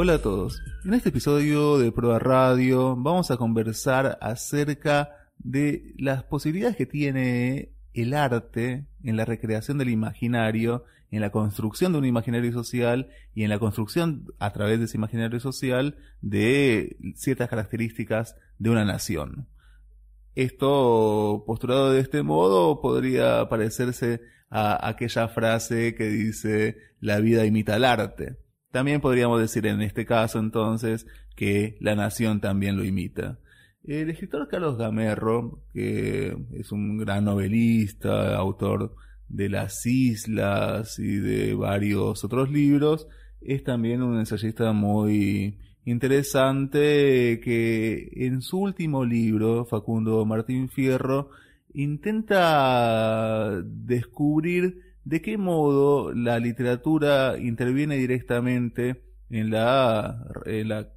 Hola a todos. En este episodio de Prueba Radio vamos a conversar acerca de las posibilidades que tiene el arte en la recreación del imaginario, en la construcción de un imaginario social y en la construcción a través de ese imaginario social de ciertas características de una nación. Esto, postulado de este modo, podría parecerse a aquella frase que dice la vida imita el arte. También podríamos decir en este caso entonces que la nación también lo imita. El escritor Carlos Gamerro, que es un gran novelista, autor de Las Islas y de varios otros libros, es también un ensayista muy interesante que en su último libro, Facundo Martín Fierro, intenta descubrir de qué modo la literatura interviene directamente en la,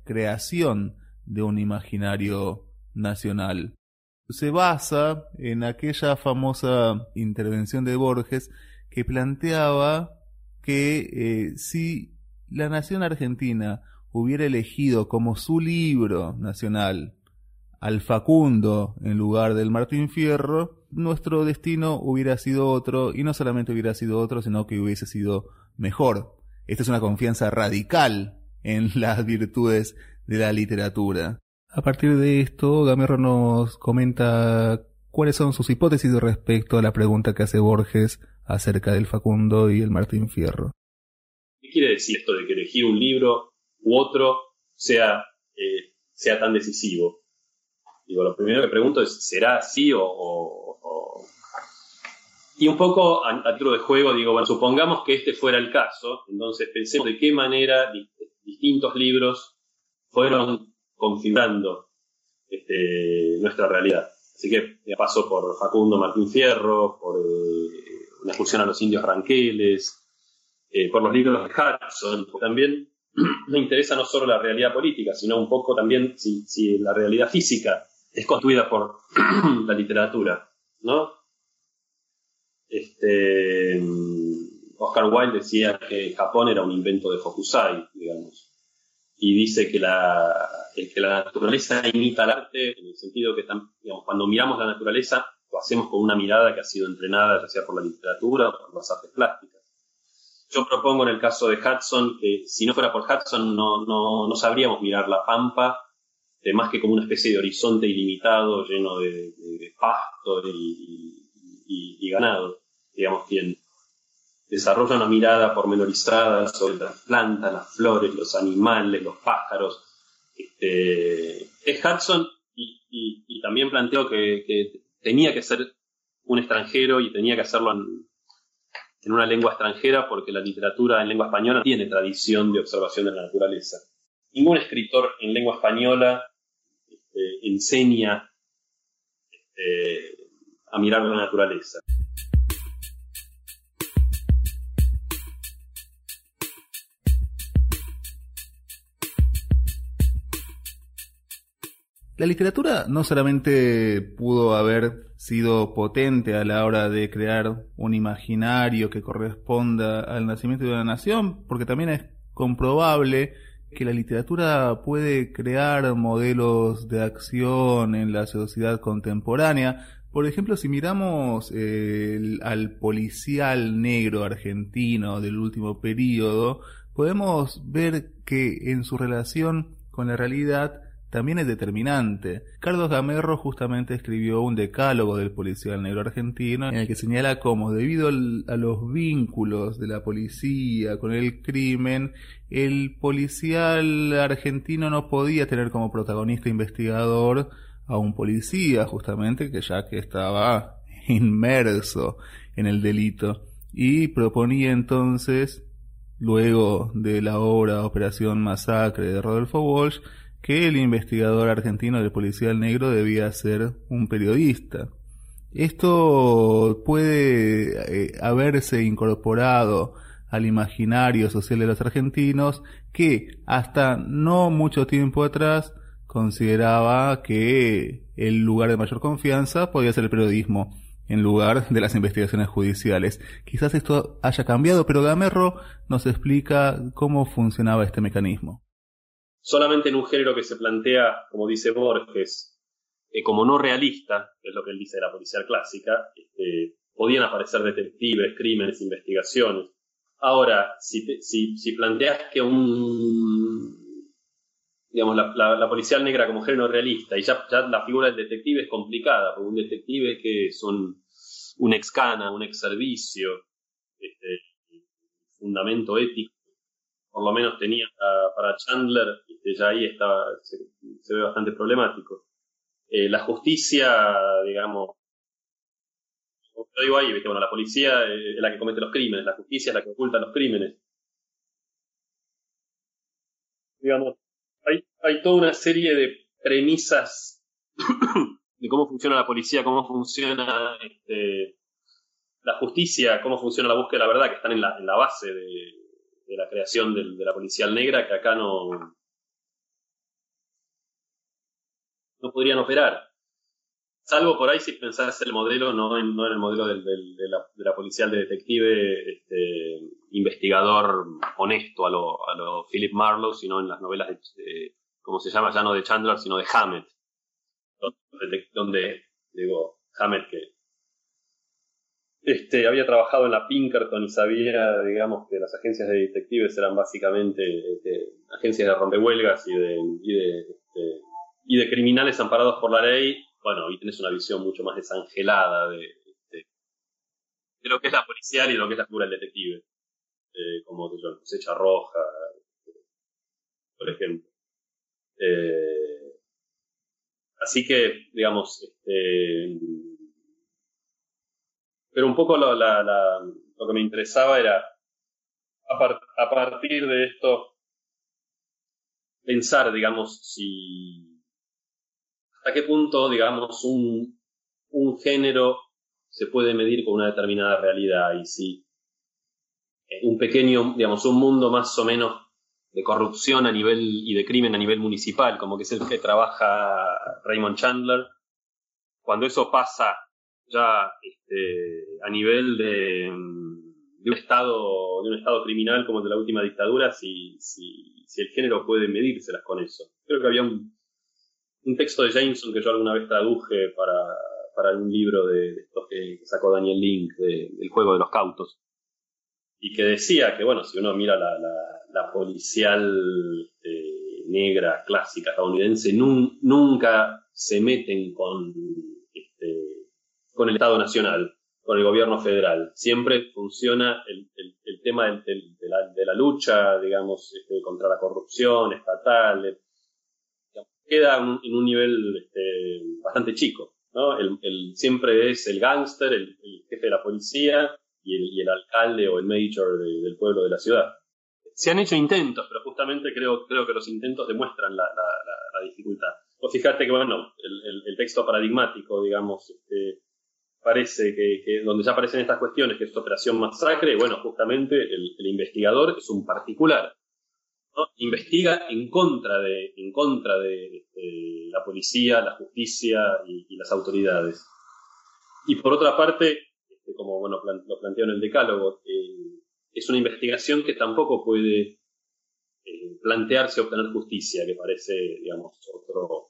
creación de un imaginario nacional. Se basa en aquella famosa intervención de Borges que planteaba que eh, si la nación argentina hubiera elegido como su libro nacional al Facundo en lugar del Martín Fierro, nuestro destino hubiera sido otro, y no solamente hubiera sido otro, sino que hubiese sido mejor. Esta es una confianza radical en las virtudes de la literatura. A partir de esto, Gamerro nos comenta cuáles son sus hipótesis respecto a la pregunta que hace Borges acerca del Facundo y el Martín Fierro. ¿Qué quiere decir esto de que elegir un libro u otro sea, eh, sea tan decisivo? Digo, lo primero que pregunto es, ¿será así o...? Y un poco a, título de juego, digo, bueno, supongamos que este fuera el caso, entonces pensemos de qué manera distintos libros fueron configurando este, nuestra realidad. Así que ya paso por Facundo Martín Fierro, por eh, una excursión a los indios ranqueles, eh, por los libros de Hudson. También me interesa no solo la realidad política, sino un poco también si, la realidad física es construida por la literatura, ¿no? Este, Oscar Wilde decía que Japón era un invento de Hokusai, digamos y dice que la, que la naturaleza imita al arte en el sentido que cuando miramos la naturaleza lo hacemos con una mirada que ha sido entrenada ya sea por la literatura o por las artes plásticas. Yo propongo en el caso de Hudson que si no fuera por Hudson no, no, no sabríamos mirar la pampa de más que como una especie de horizonte ilimitado lleno de, pasto y, y, y, ganado. Digamos, quien, desarrolla una mirada pormenorizada sobre las plantas, las flores, los animales, los pájaros. Este, es Hudson y, también planteó que, tenía que ser un extranjero y tenía que hacerlo en, una lengua extranjera porque la literatura en lengua española tiene tradición de observación de la naturaleza. Ningún escritor en lengua española este, enseña este, a mirar la naturaleza. La literatura no solamente pudo haber sido potente a la hora de crear un imaginario que corresponda al nacimiento de una nación, porque también es comprobable que la literatura puede crear modelos de acción en la sociedad contemporánea. Por ejemplo, si miramos al policial negro argentino del último periodo, podemos ver que en su relación con la realidad también es determinante. Carlos Gamerro justamente escribió un decálogo del policial negro argentino en el que señala cómo debido a los vínculos de la policía con el crimen, el policial argentino no podía tener como protagonista investigador a un policía justamente que ya que estaba inmerso en el delito y proponía entonces luego de la obra Operación Masacre de Rodolfo Walsh que el investigador argentino del policial negro debía ser un periodista. Esto puede eh, haberse incorporado al imaginario social de los argentinos que hasta no mucho tiempo atrás consideraba que el lugar de mayor confianza podía ser el periodismo en lugar de las investigaciones judiciales. Quizás esto haya cambiado, pero Gamerro nos explica cómo funcionaba este mecanismo. Solamente en un género que se plantea, como dice Borges, eh, como no realista, que es lo que él dice de la policía clásica, este, podían aparecer detectives, crímenes, investigaciones. Ahora, si, si, si planteas que un digamos, la, la, policial negra como género realista, y ya, ya, la figura del detective es complicada, porque un detective que es un, un ex cana, un ex servicio, este, fundamento ético, por lo menos tenía para Chandler, este, ya ahí estaba, se, ve bastante problemático. Eh, la justicia, digamos, como lo digo ahí, bueno, la policía es la que comete los crímenes, la justicia es la que oculta los crímenes. Digamos, hay, hay toda una serie de premisas de cómo funciona la policía, cómo funciona este, la justicia, cómo funciona la búsqueda de la verdad, que están en la, en la base de, la creación de la policía negra, que acá no, no podrían operar. Salvo por ahí si pensás el modelo, no en, el modelo del, de, la, de, la, policial de detective, este, investigador honesto a lo, a lo Philip Marlowe, sino en las novelas de, como se llama, ya no de Chandler, sino de Hammett. Donde, donde digo, Hammett que este, había trabajado en la Pinkerton y sabía, digamos, que las agencias de detectives eran básicamente este, agencias de rompehuelgas y de, y de, este, y de criminales amparados por la ley. Bueno, ahí tenés una visión mucho más desangelada de, de, lo que es la policial y de lo que es la figura del detective. Eh, como la cosecha roja, por ejemplo. Eh, así que, digamos, este, pero un poco lo, lo que me interesaba era, a, partir de esto, pensar, digamos, si, hasta qué punto, digamos, un, un género se puede medir con una determinada realidad y si un pequeño, digamos, un mundo más o menos de corrupción a nivel y de crimen a nivel municipal, como que es el que trabaja Raymond Chandler, cuando eso pasa ya este, a nivel de, de, un estado de un estado criminal como el de la última dictadura si, si, el género puede medírselas con eso. Creo que había un, un texto de Jameson que yo alguna vez traduje para, para un libro de, estos que, sacó Daniel Link del juego de los cautos. Y que decía que bueno si uno mira la, la, policial eh, negra clásica estadounidense nunca se meten con con el Estado Nacional, con el gobierno federal. Siempre funciona el, el, tema de, la, de, la, lucha, digamos, este, contra la corrupción estatal. Queda en un nivel este, bastante chico. ¿no? El, siempre es el gángster, el, jefe de la policía y el, alcalde o el mayor del pueblo de la ciudad. Se han hecho intentos, pero justamente creo, creo que los intentos demuestran la, la, la dificultad. O fíjate que, bueno, el, texto paradigmático, digamos, este, parece que, donde ya aparecen estas cuestiones, que es Operación Masacre, bueno, justamente el, investigador es un particular. Investiga en contra de, en contra de, la policía, la justicia y, las autoridades. Y por otra parte, este, como bueno, lo planteó en el decálogo, eh, es una investigación que tampoco puede eh, plantearse obtener justicia, que parece, digamos, otro,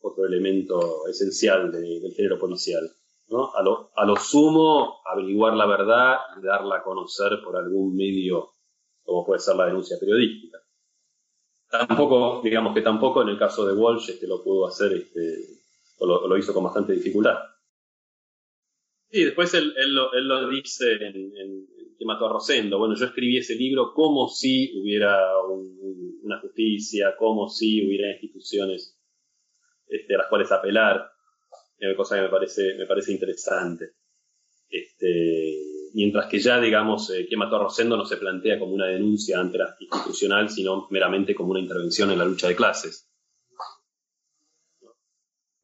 otro elemento esencial del género policial. A, lo, a lo sumo, averiguar la verdad y darla a conocer por algún medio, como puede ser la denuncia periodística. Tampoco, digamos que tampoco en el caso de Walsh este, lo pudo hacer, este, o lo, hizo con bastante dificultad. Y después él, él lo, dice en, en, que mató a Rosendo. Bueno, yo escribí ese libro como si hubiera una justicia, como si hubiera instituciones este, a las cuales apelar cosa que me parece, me parece interesante. Este, mientras que ya, digamos, eh, que mató a Rosendo no se plantea como una denuncia ante la institucional, sino meramente como una intervención en la lucha de clases.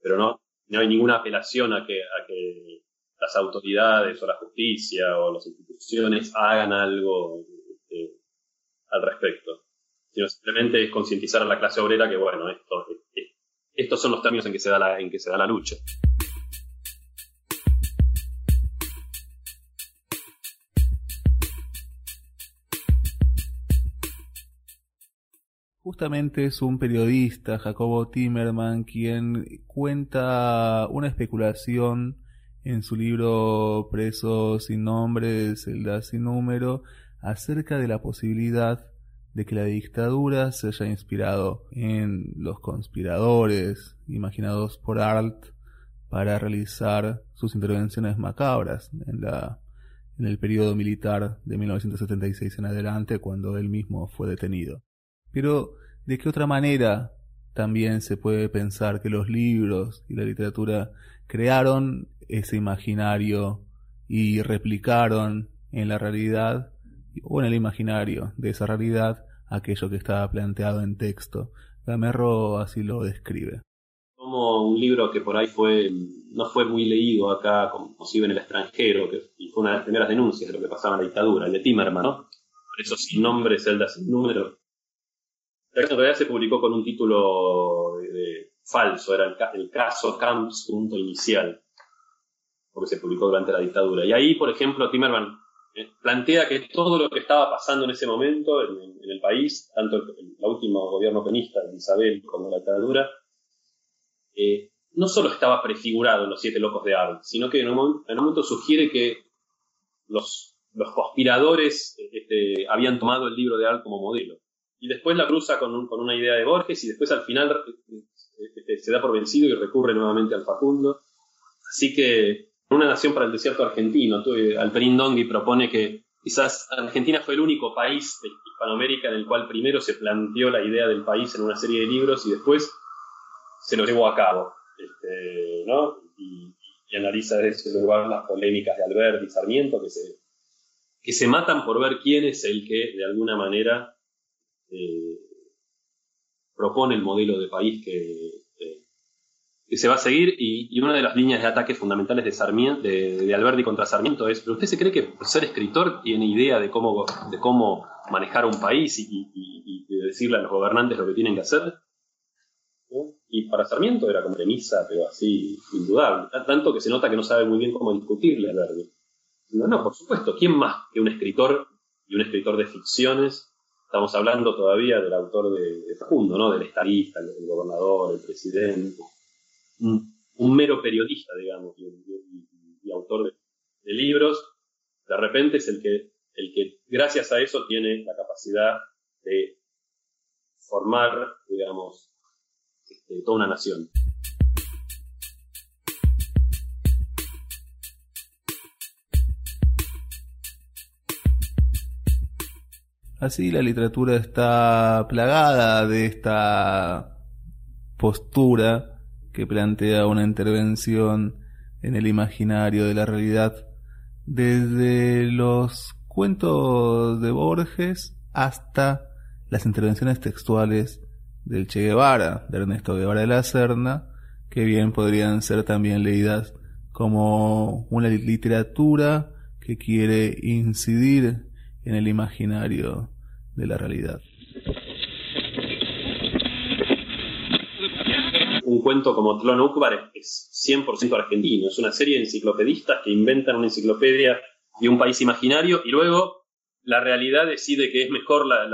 Pero no, no hay ninguna apelación a que, a que las autoridades o la justicia o las instituciones hagan algo este, al respecto, sino simplemente es concientizar a la clase obrera que, bueno, esto, estos son los términos en que se da la, en que se da la lucha. Justamente es un periodista, Jacobo Timerman, quien cuenta una especulación en su libro Preso sin nombre, celda sin número, acerca de la posibilidad de que la dictadura se haya inspirado en los conspiradores imaginados por Arlt para realizar sus intervenciones macabras en la en el periodo militar de 1976 en adelante cuando él mismo fue detenido. Pero ¿de qué otra manera también se puede pensar que los libros y la literatura crearon ese imaginario y replicaron en la realidad o en el imaginario de esa realidad aquello que estaba planteado en texto? Gamerro así lo describe como un libro que por ahí no fue muy leído acá, como si en el extranjero, que, y fue una de las primeras denuncias de lo que pasaba en la dictadura, el de Timerman, ¿no? Por eso sin nombre, celda sin número. En realidad se publicó con un título falso, era el, caso Camps, punto inicial, porque se publicó durante la dictadura. Y ahí, por ejemplo, Timerman plantea que todo lo que estaba pasando en ese momento en, el país, tanto el, el, último gobierno penista de Isabel como la dictadura, eh, no solo estaba prefigurado en los siete locos de Arles, sino que en un, momento sugiere que los, los conspiradores este, habían tomado el libro de Arles como modelo. Y después la cruza con, una idea de Borges y después al final este, se da por vencido y recurre nuevamente al Facundo. Así que una nación para el desierto argentino, Alperín Dongui propone que quizás Argentina fue el único país de Hispanoamérica en el cual primero se planteó la idea del país en una serie de libros y después se lo llevó a cabo, este, ¿no? Y, analiza desde ese lugar las polémicas de Albert y Sarmiento que se, que se matan por ver quién es el que de alguna manera eh, propone el modelo de país que, que se va a seguir y, una de las líneas de ataque fundamentales de, Sarmiento, de, Alberti contra Sarmiento es, ¿pero usted se cree que por ser escritor tiene idea de cómo, de cómo manejar un país y, y decirle a los gobernantes lo que tienen que hacer? Y para Sarmiento era como premisa, pero así, indudable. Tanto que se nota que no sabe muy bien cómo discutirle a Verdi. No, no, por supuesto, ¿quién más que un escritor y un escritor de ficciones? Estamos hablando todavía del autor de, Facundo, ¿no? Del estadista, del gobernador, el presidente. Un, mero periodista, digamos, y, autor de, libros, de repente es el que, el que, gracias a eso, tiene la capacidad de formar, digamos, de toda una nación. Así la literatura está plagada de esta postura que plantea una intervención en el imaginario de la realidad desde los cuentos de Borges hasta las intervenciones textuales del Che Guevara, de Ernesto Guevara de la Serna, que bien podrían ser también leídas como una literatura que quiere incidir en el imaginario de la realidad. Cuento como Tlon Ukbar es 100% argentino, es una serie de enciclopedistas que inventan una enciclopedia de un país imaginario y luego la realidad decide que es mejor la,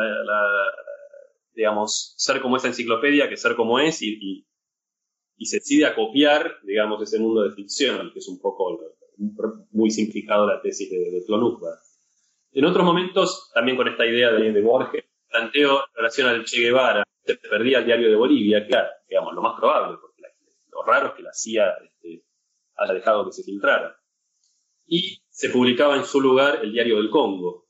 digamos, ser como esa enciclopedia que ser como es y, y, se decide a copiar, digamos, ese mundo de ficción, que es un poco muy simplificado la tesis de, de En otros momentos, también con esta idea de, Borges, planteo en relación al Che Guevara, se perdía el diario de Bolivia, claro, digamos, lo más probable, porque lo raro es que la CIA este, haya dejado que se filtrara. Y se publicaba en su lugar el diario del Congo.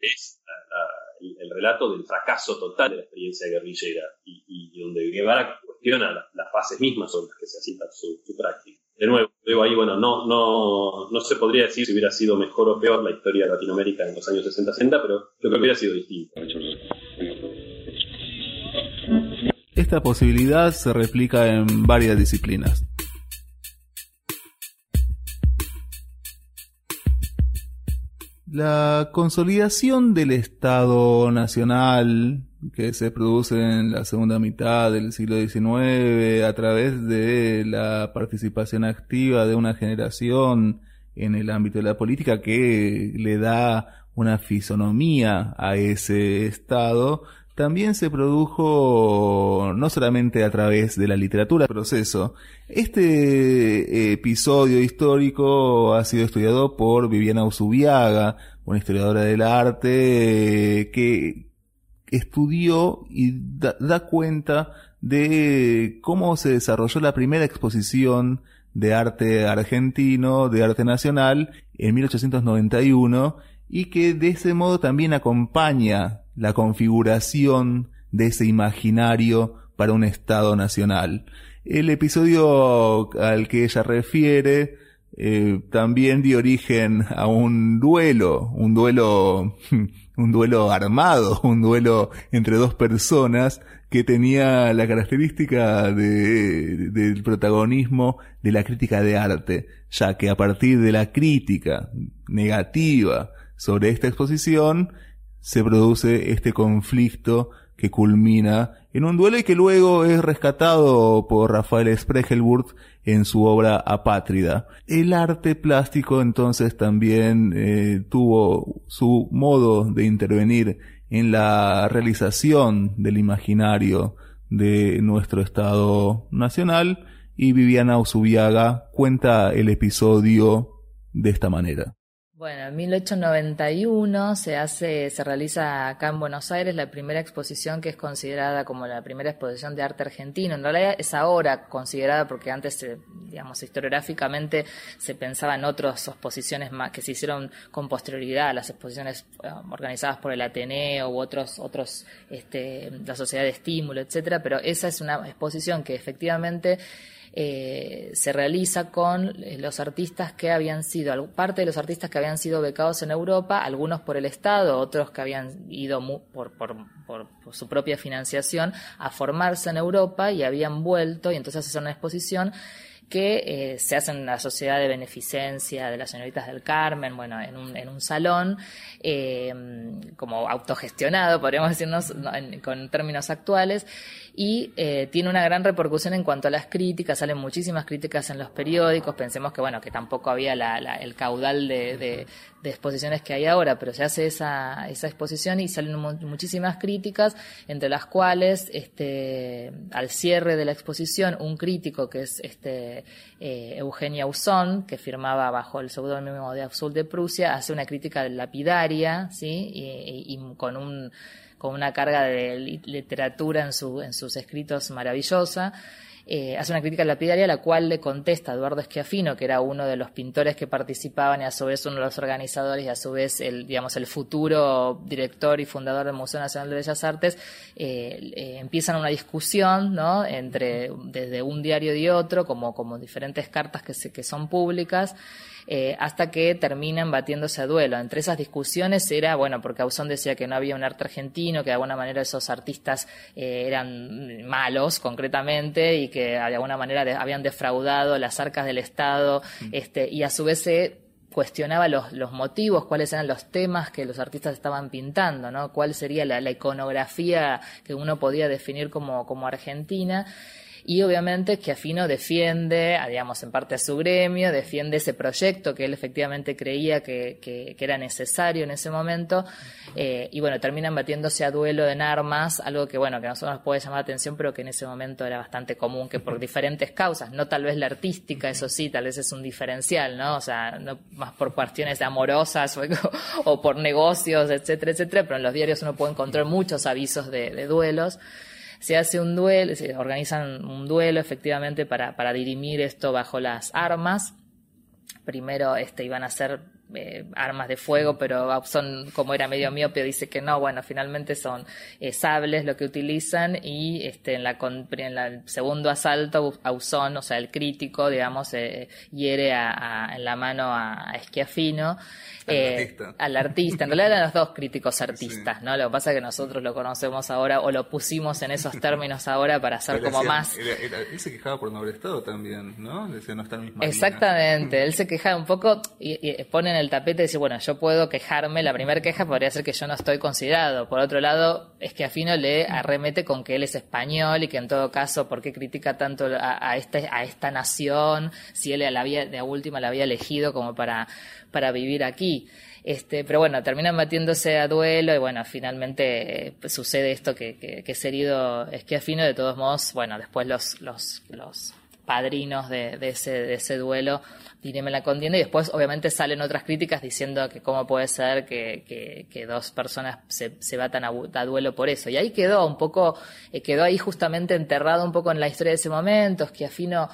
Es la el, relato del fracaso total de la experiencia guerrillera y, donde Guevara cuestiona las fases mismas sobre las que se asienta su, práctica. De nuevo, luego ahí, bueno, no, no, no se podría decir si hubiera sido mejor o peor la historia de Latinoamérica en los años 60-60, pero yo creo que hubiera sido distinto. Esta posibilidad se replica en varias disciplinas. La consolidación del Estado Nacional que se produce en la segunda mitad del siglo XIX a través de la participación activa de una generación en el ámbito de la política que le da una fisonomía a ese Estado, también se produjo no solamente a través de la literatura, proceso. Este episodio histórico ha sido estudiado por Viviana Usubiaga, una historiadora del arte que estudió y da, cuenta de cómo se desarrolló la primera exposición de arte argentino, de arte nacional, en 1891, y que de ese modo también acompaña la configuración de ese imaginario para un Estado nacional. El episodio al que ella refiere eh, también dio origen a un duelo, un duelo, un duelo armado, un duelo entre dos personas que tenía la característica de, del protagonismo de la crítica de arte, ya que a partir de la crítica negativa sobre esta exposición se produce este conflicto que culmina en un duelo y que luego es rescatado por Rafael Spregelburg en su obra Apátrida. El arte plástico entonces también eh, tuvo su modo de intervenir en la realización del imaginario de nuestro Estado Nacional y Viviana Usubiaga cuenta el episodio de esta manera. Bueno, en 1891 se hace, se realiza acá en Buenos Aires la primera exposición que es considerada como la primera exposición de arte argentino. En realidad es ahora considerada porque antes, digamos, historiográficamente se pensaba en otras exposiciones más que se hicieron con posterioridad, las exposiciones eh, organizadas por el Ateneo u otros, otros, este, la Sociedad de Estímulo, etcétera. Pero esa es una exposición que efectivamente eh, se realiza con eh, los artistas que habían sido, parte de los artistas que habían sido becados en Europa, algunos por el Estado, otros que habían ido por, por, su propia financiación a formarse en Europa y habían vuelto y entonces hacen una exposición que eh, se hace en la Sociedad de Beneficencia de las Señoritas del Carmen, bueno, en un, en un salón, eh, como autogestionado, podríamos decirnos con términos actuales, y eh, tiene una gran repercusión en cuanto a las críticas, salen muchísimas críticas en los periódicos, pensemos que, bueno, que tampoco había el caudal de, exposiciones que hay ahora, pero se hace esa, esa exposición y salen muchísimas críticas, entre las cuales, este, al cierre de la exposición, un crítico que es este, eh, Eugenia Usón, que firmaba bajo el seudónimo de Azul de Prusia, hace una crítica lapidaria, ¿sí? y con un con una carga de literatura en, en sus escritos maravillosa. Eh, hace una crítica lapidaria la cual le contesta Eduardo Esquiafino, que era uno de los pintores que participaban y a su vez uno de los organizadores y a su vez el, digamos, el futuro director y fundador del Museo Nacional de Bellas Artes, eh, eh, empiezan una discusión, ¿no? Entre, desde un diario y otro, como, como diferentes cartas que, se, que son públicas, eh, hasta que terminan batiéndose a duelo. Entre esas discusiones era, bueno, porque Ausón decía que no había un arte argentino, que de alguna manera esos artistas eh, eran malos concretamente y que de alguna manera habían defraudado las arcas del Estado, mm. este, y a su vez se cuestionaba los, los, motivos, cuáles eran los temas que los artistas estaban pintando, ¿no? Cuál sería la, la iconografía que uno podía definir como, como argentina y obviamente que Afino defiende, digamos, en parte a su gremio, defiende ese proyecto que él efectivamente creía que, que, era necesario en ese momento eh, y bueno, terminan batiéndose a duelo en armas, algo que bueno, que a nosotros nos puede llamar la atención, pero que en ese momento era bastante común, que por diferentes causas, no tal vez la artística, eso sí, tal vez es un diferencial, ¿no? O sea, no más por cuestiones amorosas o, por negocios, etcétera, etcétera, pero en los diarios uno puede encontrar muchos avisos de, de duelos se hace un duelo, se organizan un duelo efectivamente para, para dirimir esto bajo las armas. Primero este, iban a ser eh, armas de fuego, pero son, como era medio miope, dice que no, bueno, finalmente son eh, sables lo que utilizan y este, en, la, en el segundo asalto, Ausón, o sea, el crítico, digamos, eh, hiere a, en la mano a, Esquiafino. Al artista. En realidad eran los dos críticos artistas, ¿no? Lo que pasa es que nosotros lo conocemos ahora o lo pusimos en esos términos ahora para hacer como más. él se quejaba por noble estado también, ¿no? Decía no está en misma Exactamente, él se quejaba un poco y, y ponen en el tapete y decir, bueno, yo puedo quejarme, la primera queja podría ser que yo no estoy considerado. Por otro lado, es que Afino le arremete con que él es español y que en todo caso, ¿por qué critica tanto a, este, a esta nación si él la había, de última la había elegido como para, para vivir aquí? Este, pero bueno, terminan batiéndose a duelo y bueno, finalmente eh, sucede esto que, que, que es herido Esquiafino. De todos modos, bueno, después los, los, los padrinos de, de, ese, de ese duelo me la contienda y después obviamente salen otras críticas diciendo que cómo puede ser que, dos personas se, se batan a, duelo por eso. Y ahí quedó un poco, eh, quedó ahí justamente enterrado un poco en la historia de ese momento, que Afino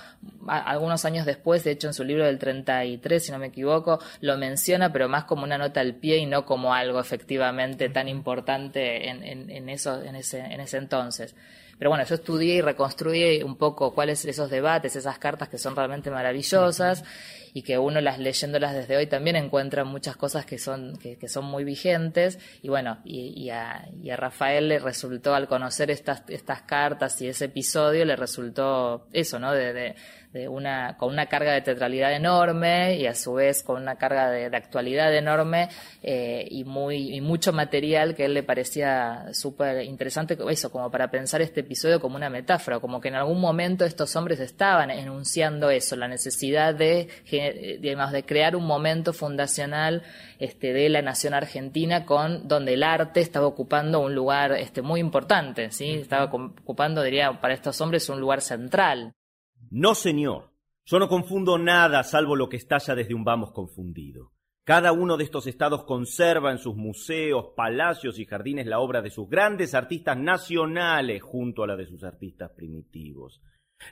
algunos años después, de hecho en su libro del 33, si no me equivoco, lo menciona, pero más como una nota al pie y no como algo efectivamente tan importante en, en, en eso, en ese, en ese entonces. Pero bueno, yo estudié y reconstruí un poco cuáles esos debates, esas cartas que son realmente maravillosas y que uno las leyéndolas desde hoy también encuentra muchas cosas que son, que, son muy vigentes. Y bueno, y, a, y, a, Rafael le resultó, al conocer estas, estas cartas y ese episodio, le resultó eso, ¿no? de de una, con una carga de teatralidad enorme y a su vez con una carga de, actualidad enorme eh, y, muy, y mucho material que a él le parecía súper interesante, eso, como para pensar este episodio como una metáfora, como que en algún momento estos hombres estaban enunciando eso, la necesidad de, digamos, de crear un momento fundacional este, de la nación argentina con donde el arte estaba ocupando un lugar este, muy importante, ¿sí? Estaba ocupando, diría, para estos hombres un lugar central. No, señor. Yo no confundo nada salvo lo que estalla desde un vamos confundido. Cada uno de estos estados conserva en sus museos, palacios y jardines la obra de sus grandes artistas nacionales junto a la de sus artistas primitivos.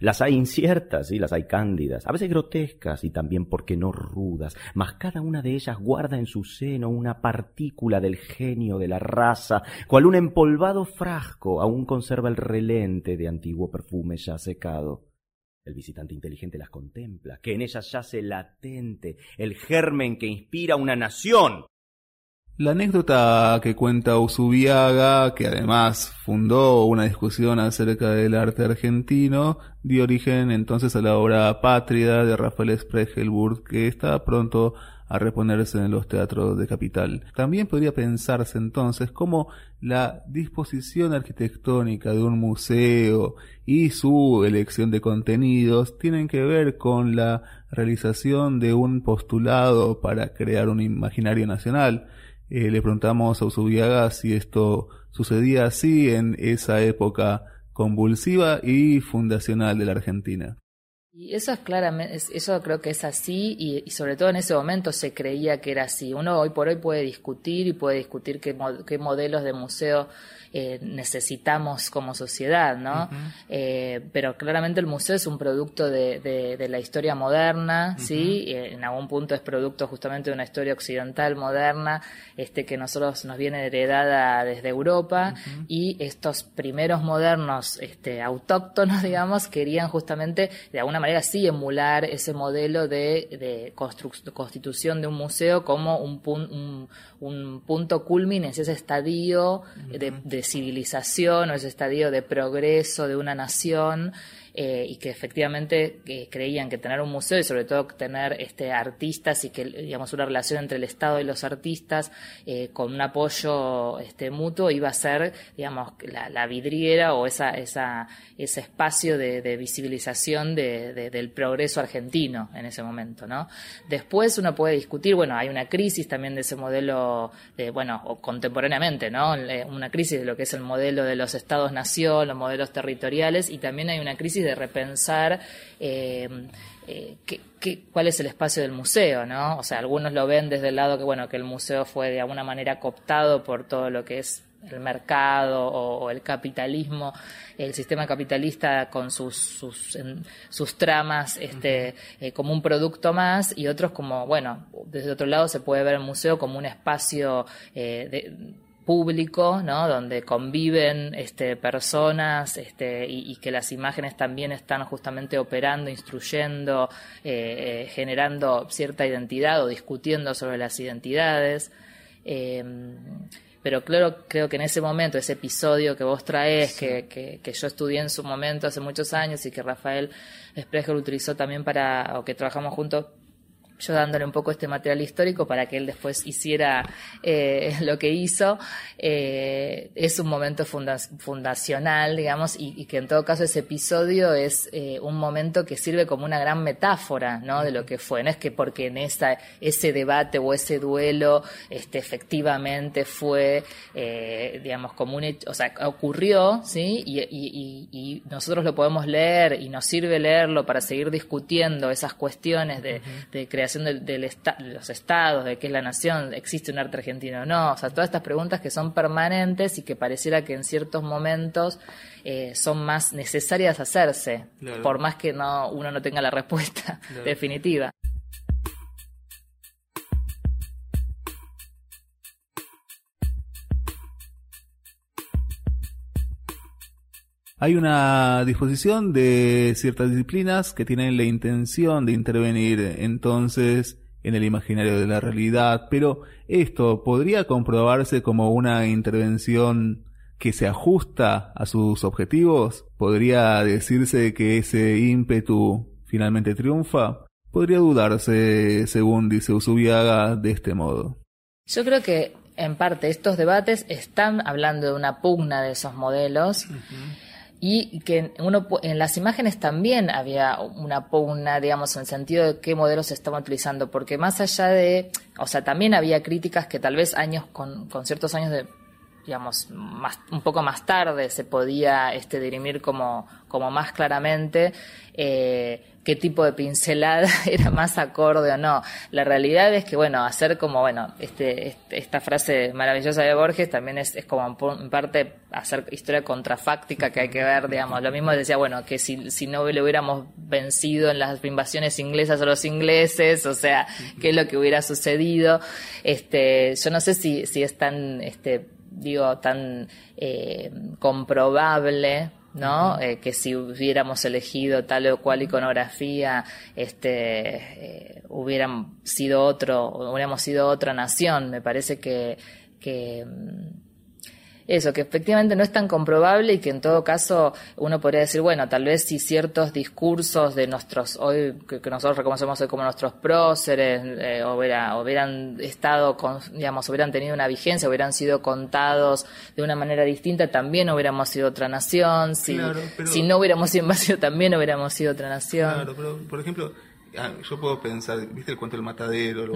Las hay inciertas y las hay cándidas, a veces grotescas y también, porque no rudas, mas cada una de ellas guarda en su seno una partícula del genio de la raza, cual un empolvado frasco aún conserva el relente de antiguo perfume ya secado. El visitante inteligente las contempla, que en ellas yace latente el germen que inspira una nación. La anécdota que cuenta Usubiaga, que además fundó una discusión acerca del arte argentino, dio origen entonces a la obra Patria de Rafael Sprechelburg, que está pronto a reponerse en los teatros de capital. También podría pensarse entonces cómo la disposición arquitectónica de un museo y su elección de contenidos tienen que ver con la realización de un postulado para crear un imaginario nacional. Eh, le preguntamos a Usubiaga si esto sucedía así en esa época convulsiva y fundacional de la Argentina. Y eso es claramente, eso creo que es así y, sobre todo en ese momento se creía que era así. Uno hoy por hoy puede discutir y puede discutir qué, qué modelos de museo eh, necesitamos como sociedad, ¿no? eh, pero claramente el museo es un producto de, de, la historia moderna, ¿sí? en algún punto es producto justamente de una historia occidental moderna, este que nosotros nos viene heredada desde Europa y estos primeros modernos, este, autóctonos, digamos, querían justamente de alguna manera sí emular ese modelo de, de constitución de un museo como un, un, un punto culmine, ese estadio de civilización o ese estadio de progreso de una nación eh, y que efectivamente eh, creían que tener un museo y sobre todo tener este, artistas y que digamos una relación entre el Estado y los artistas eh, con un apoyo este, mutuo iba a ser digamos la, vidriera o esa, esa, ese espacio de, visibilización de, del progreso argentino en ese momento. ¿no? Después uno puede discutir, bueno, hay una crisis también de ese modelo, de, bueno, o contemporáneamente, ¿no? una crisis de lo que es el modelo de los estados-nación, los modelos territoriales y también hay una crisis de repensar eh, eh, cuál es el espacio del museo, ¿no? O sea, algunos lo ven desde el lado que, bueno, que el museo fue de alguna manera cooptado por todo lo que es el mercado o, el capitalismo, el sistema capitalista con sus, sus, sus tramas este, eh, como un producto más y otros como, bueno, desde otro lado se puede ver el museo como un espacio de público, ¿no? Donde conviven este, personas este, y, que las imágenes también están justamente operando, instruyendo, eh, eh, generando cierta identidad o discutiendo sobre las identidades. Em, pero claro, creo que en ese momento, ese episodio que vos traes, que, que, yo estudié en su momento hace muchos años y que Rafael Sprecher utilizó también para, o que trabajamos juntos yo dándole un poco este material histórico para que él después hiciera eh, lo que hizo, eh, es un momento fundacional, digamos, y, que en todo caso ese episodio es eh, un momento que sirve como una gran metáfora, ¿no? De lo que fue. No es que porque en esa, ese debate o ese duelo, este, efectivamente fue, digamos, como un hecho, o sea, ocurrió, ¿sí? Y, y, nosotros lo podemos leer y nos sirve leerlo para seguir discutiendo esas cuestiones de, de creación de, los estados, de qué es la nación, existe un arte argentino o no, o sea, todas estas preguntas que son permanentes y que pareciera que en ciertos momentos eh, son más necesarias hacerse, por más que no uno no tenga la respuesta definitiva. Hay una disposición de ciertas disciplinas que tienen la intención de intervenir entonces en el imaginario de la realidad, pero esto podría comprobarse como una intervención que se ajusta a sus objetivos? ¿Podría decirse que ese ímpetu finalmente triunfa? Podría dudarse, según dice Usubiaga, de este modo. Yo creo que en parte estos debates están hablando de una pugna de esos modelos y que uno en las imágenes también había una pugna, digamos, en el sentido de qué modelos se estaban utilizando, porque más allá de, o sea, también había críticas que tal vez años con, con ciertos años de digamos, más, un poco más tarde se podía este, dirimir como, como más claramente eh, qué tipo de pincelada era más acorde o no. La realidad es que, bueno, hacer como, bueno, este, este, esta frase maravillosa de Borges también es, como en parte hacer historia contrafáctica que hay que ver, digamos, lo mismo decía, bueno, que si, si no le hubiéramos vencido en las invasiones inglesas a los ingleses, o sea, qué es lo que hubiera sucedido. Este, yo no sé si, si es tan, este, digo, tan eh, comprobable, ¿no? Eh, que si hubiéramos elegido tal o cual iconografía, este, eh, hubieran sido otro, hubiéramos sido otra nación. Me parece que, que mm, eso, que efectivamente no es tan comprobable y que en todo caso uno podría decir, bueno, tal vez si ciertos discursos de nuestros, hoy que, nosotros reconocemos hoy como nuestros próceres, eh, hubieran estado, con, digamos, hubieran tenido una vigencia, hubieran sido contados de una manera distinta, también hubiéramos sido otra nación, si, si no hubiéramos sido invasión, también hubiéramos sido otra nación. Claro, pero por ejemplo, Ah, yo puedo pensar, ¿viste el cuento del matadero? Lo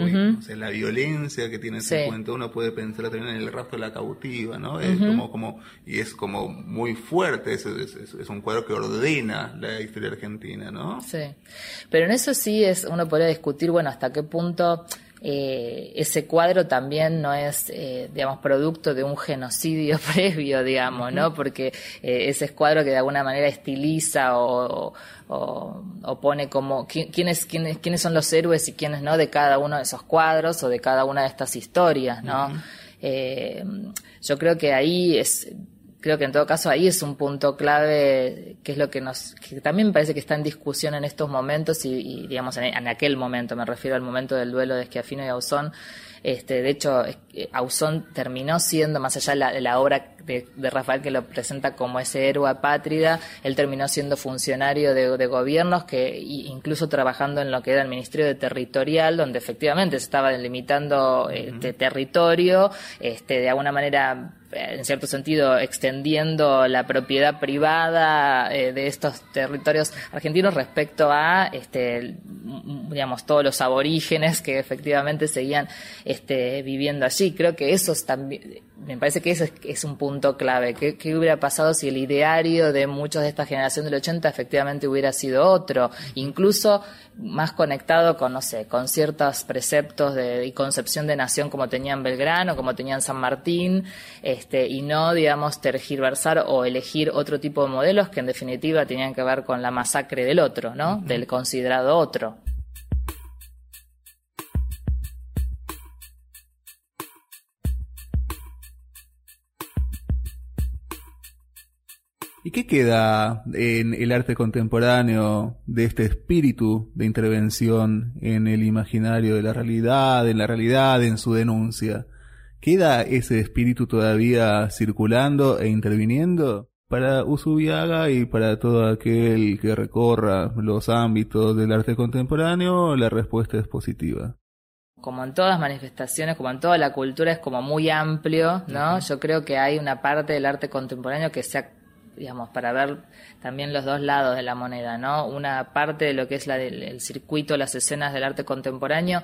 la violencia que tiene ese cuento, uno puede pensar también en el rastro de la cautiva, ¿no? Es como, como, y es como muy fuerte, es, es, un cuadro que ordena la historia argentina, ¿no? Sí. Pero en eso sí es, uno podría discutir, bueno, hasta qué punto eh, ese cuadro también no es, eh, digamos, producto de un genocidio previo, digamos, ¿no? Porque eh, ese cuadro que de alguna manera estiliza o, o, pone como quiénes, quiénes, quiénes son los héroes y quiénes no de cada uno de esos cuadros o de cada una de estas historias, ¿no? eh, yo creo que ahí es creo que en todo caso ahí es un punto clave que es lo que nos que también me parece que está en discusión en estos momentos y, digamos en, en, aquel momento me refiero al momento del duelo de Esquiafino y Ausón. Este, de hecho, Ausón terminó siendo, más allá de la, obra de, Rafael que lo presenta como ese héroe apátrida, él terminó siendo funcionario de, gobiernos que incluso trabajando en lo que era el Ministerio de Territorial, donde efectivamente se estaba delimitando este territorio, este, de alguna manera en cierto sentido, extendiendo la propiedad privada eh, de estos territorios argentinos respecto a, este, digamos, todos los aborígenes que efectivamente seguían este, viviendo allí. Creo que eso también, me parece que eso es, un punto clave. ¿Qué, ¿Qué, hubiera pasado si el ideario de muchos de esta generación del 80 efectivamente hubiera sido otro? Incluso más conectado con, no sé, con ciertos preceptos de, y concepción de nación como tenían Belgrano, como tenían San Martín, este, y no, digamos, tergiversar o elegir otro tipo de modelos que en definitiva tenían que ver con la masacre del otro, ¿no? Del considerado otro. ¿Y qué queda en el arte contemporáneo de este espíritu de intervención en el imaginario de la realidad, en la realidad, en su denuncia? ¿Queda ese espíritu todavía circulando e interviniendo? Para Usubiaga y para todo aquel que recorra los ámbitos del arte contemporáneo, la respuesta es positiva como en todas las manifestaciones, como en toda la cultura, es como muy amplio, ¿no? Yo creo que hay una parte del arte contemporáneo que se ha digamos, para ver también los dos lados de la moneda, ¿no? Una parte de lo que es la del el circuito, las escenas del arte contemporáneo,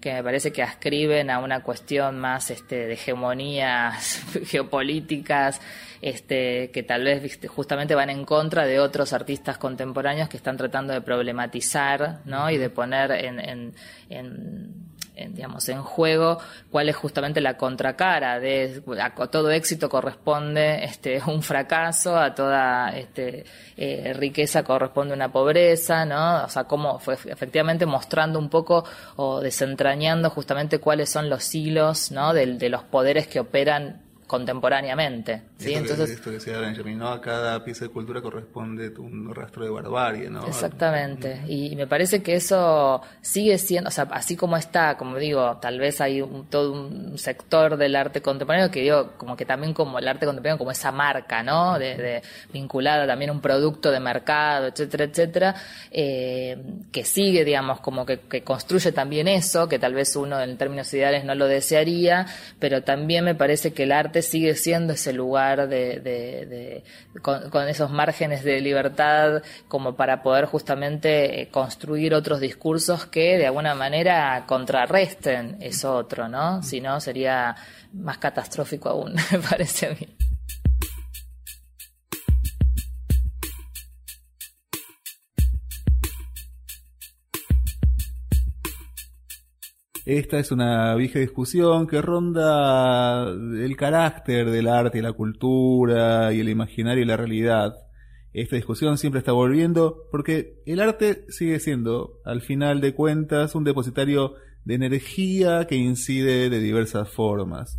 que me parece que ascriben a una cuestión más este, de hegemonías geopolíticas, este, que tal vez justamente van en contra de otros artistas contemporáneos que están tratando de problematizar, ¿no? Y de poner en, en, en en, digamos, en juego cuál es justamente la contracara de a, todo éxito corresponde este un fracaso, a toda este, eh, riqueza corresponde una pobreza, ¿no? O sea, cómo fue efectivamente mostrando un poco o desentrañando justamente cuáles son los hilos, ¿no? de los poderes que operan contemporáneamente. ¿sí? Esto Entonces, que, esto que ¿no? A cada pieza de cultura corresponde un rastro de barbarie, ¿no? Exactamente. Y, me parece que eso sigue siendo, o sea, así como está, como digo, tal vez hay todo un sector del arte contemporáneo que digo, como que también como el arte contemporáneo como esa marca, ¿no? De, vinculada también a un producto de mercado, etcétera, etcétera, eh, que sigue, digamos, como que, que construye también eso, que tal vez uno en términos ideales no lo desearía, pero también me parece que el arte sigue siendo ese lugar de, con, esos márgenes de libertad como para poder justamente eh, construir otros discursos que de alguna manera contrarresten eso otro, ¿no? Si no, sería más catastrófico aún, me parece a mí. Esta es una vieja discusión que ronda el carácter del arte y la cultura y el imaginario y la realidad. Esta discusión siempre está volviendo porque el arte sigue siendo, al final de cuentas, un depositario de energía que incide de diversas formas.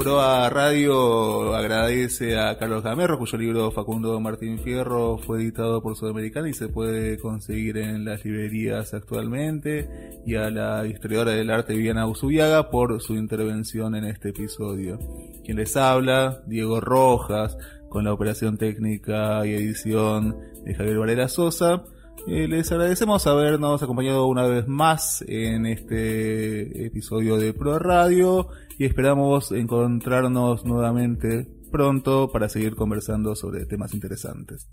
Proa Radio agradece a Carlos Gamerro, cuyo libro Facundo Martín Fierro fue editado por Sudamericana y se puede conseguir en las librerías actualmente, y a la historiadora del arte Viviana Usubiaga por su intervención en este episodio. Quien les habla, Diego Rojas, con la operación técnica y edición de Javier Varela Sosa. Eh, les agradecemos habernos acompañado una vez más en este episodio de Pro Radio y esperamos encontrarnos nuevamente pronto para seguir conversando sobre temas interesantes.